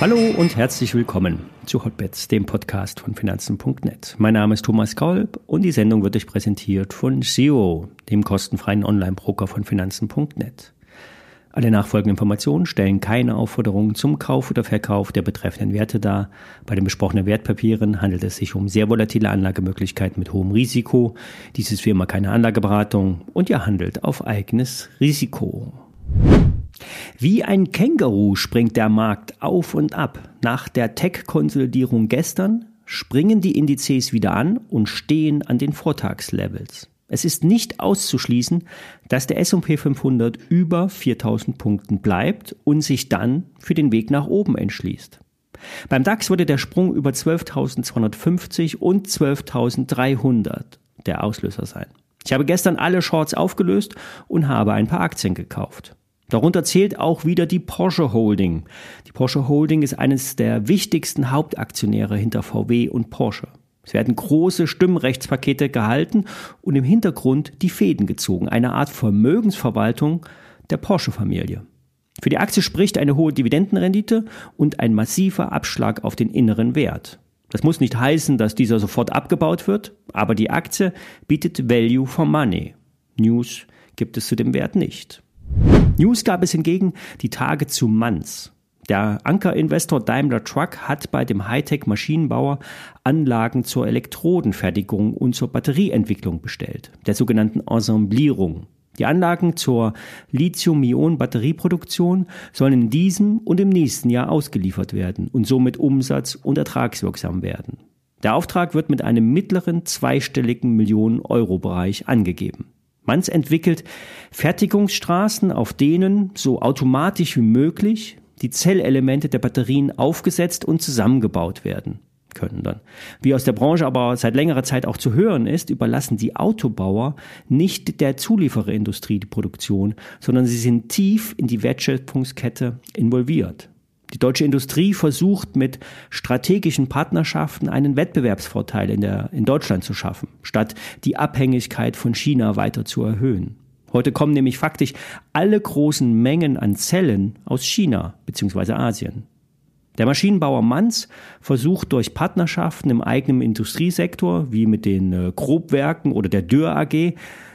Hallo und herzlich willkommen zu Hotbets, dem Podcast von Finanzen.net. Mein Name ist Thomas Kolb und die Sendung wird euch präsentiert von Zero, dem kostenfreien Online-Broker von Finanzen.net. Alle nachfolgenden Informationen stellen keine Aufforderungen zum Kauf oder Verkauf der betreffenden Werte dar. Bei den besprochenen Wertpapieren handelt es sich um sehr volatile Anlagemöglichkeiten mit hohem Risiko. Dies ist wie immer keine Anlageberatung und ihr handelt auf eigenes Risiko. Wie ein Känguru springt der Markt auf und ab. Nach der Tech-Konsolidierung gestern springen die Indizes wieder an und stehen an den Vortagslevels. Es ist nicht auszuschließen, dass der S&P 500 über 4000 Punkten bleibt und sich dann für den Weg nach oben entschließt. Beim DAX wurde der Sprung über 12.250 und 12.300 der Auslöser sein. Ich habe gestern alle Shorts aufgelöst und habe ein paar Aktien gekauft. Darunter zählt auch wieder die Porsche Holding. Die Porsche Holding ist eines der wichtigsten Hauptaktionäre hinter VW und Porsche. Es werden große Stimmrechtspakete gehalten und im Hintergrund die Fäden gezogen, eine Art Vermögensverwaltung der Porsche-Familie. Für die Aktie spricht eine hohe Dividendenrendite und ein massiver Abschlag auf den inneren Wert. Das muss nicht heißen, dass dieser sofort abgebaut wird, aber die Aktie bietet Value for Money. News gibt es zu dem Wert nicht. News gab es hingegen die Tage zu Manns. Der Ankerinvestor Daimler Truck hat bei dem Hightech-Maschinenbauer Anlagen zur Elektrodenfertigung und zur Batterieentwicklung bestellt, der sogenannten Ensemblierung. Die Anlagen zur Lithium-Ionen-Batterieproduktion sollen in diesem und im nächsten Jahr ausgeliefert werden und somit umsatz- und ertragswirksam werden. Der Auftrag wird mit einem mittleren zweistelligen Millionen-Euro-Bereich angegeben. Manz entwickelt Fertigungsstraßen, auf denen so automatisch wie möglich die Zellelemente der Batterien aufgesetzt und zusammengebaut werden können dann. Wie aus der Branche aber seit längerer Zeit auch zu hören ist, überlassen die Autobauer nicht der Zuliefererindustrie die Produktion, sondern sie sind tief in die Wertschöpfungskette involviert. Die deutsche Industrie versucht mit strategischen Partnerschaften einen Wettbewerbsvorteil in, der, in Deutschland zu schaffen, statt die Abhängigkeit von China weiter zu erhöhen. Heute kommen nämlich faktisch alle großen Mengen an Zellen aus China bzw. Asien. Der Maschinenbauer Manz versucht durch Partnerschaften im eigenen Industriesektor, wie mit den äh, Grobwerken oder der Dürr AG,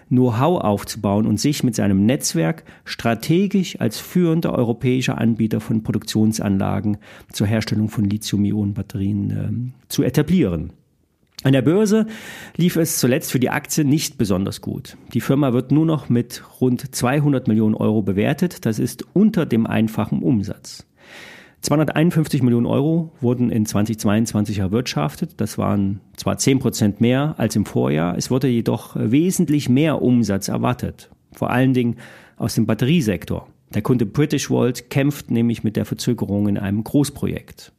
Know-how aufzubauen und sich mit seinem Netzwerk strategisch als führender europäischer Anbieter von Produktionsanlagen zur Herstellung von Lithium-Ionen-Batterien äh, zu etablieren. An der Börse lief es zuletzt für die Aktie nicht besonders gut. Die Firma wird nur noch mit rund 200 Millionen Euro bewertet. Das ist unter dem einfachen Umsatz. 251 Millionen Euro wurden in 2022 erwirtschaftet. Das waren zwar 10 Prozent mehr als im Vorjahr, es wurde jedoch wesentlich mehr Umsatz erwartet. Vor allen Dingen aus dem Batteriesektor. Der Kunde British Volt kämpft nämlich mit der Verzögerung in einem Großprojekt.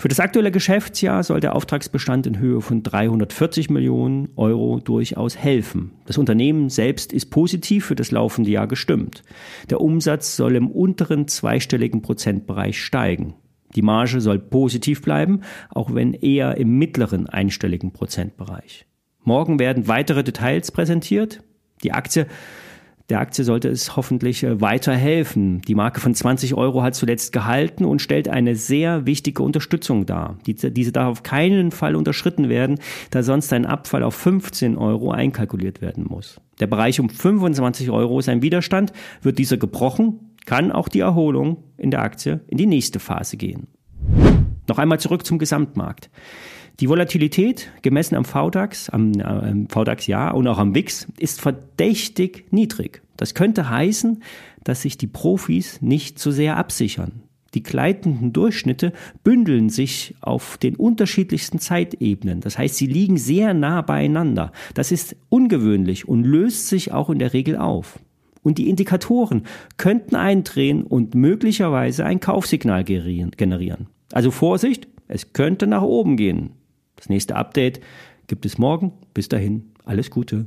Für das aktuelle Geschäftsjahr soll der Auftragsbestand in Höhe von 340 Millionen Euro durchaus helfen. Das Unternehmen selbst ist positiv für das laufende Jahr gestimmt. Der Umsatz soll im unteren zweistelligen Prozentbereich steigen. Die Marge soll positiv bleiben, auch wenn eher im mittleren einstelligen Prozentbereich. Morgen werden weitere Details präsentiert. Die Aktie der Aktie sollte es hoffentlich äh, weiterhelfen. Die Marke von 20 Euro hat zuletzt gehalten und stellt eine sehr wichtige Unterstützung dar. Diese darf auf keinen Fall unterschritten werden, da sonst ein Abfall auf 15 Euro einkalkuliert werden muss. Der Bereich um 25 Euro ist ein Widerstand. Wird dieser gebrochen, kann auch die Erholung in der Aktie in die nächste Phase gehen. Noch einmal zurück zum Gesamtmarkt. Die Volatilität, gemessen am VDAX, am äh, VDAX ja und auch am WIX, ist verdächtig niedrig. Das könnte heißen, dass sich die Profis nicht zu sehr absichern. Die gleitenden Durchschnitte bündeln sich auf den unterschiedlichsten Zeitebenen. Das heißt, sie liegen sehr nah beieinander. Das ist ungewöhnlich und löst sich auch in der Regel auf. Und die Indikatoren könnten eindrehen und möglicherweise ein Kaufsignal generieren. Also Vorsicht, es könnte nach oben gehen. Das nächste Update gibt es morgen. Bis dahin, alles Gute.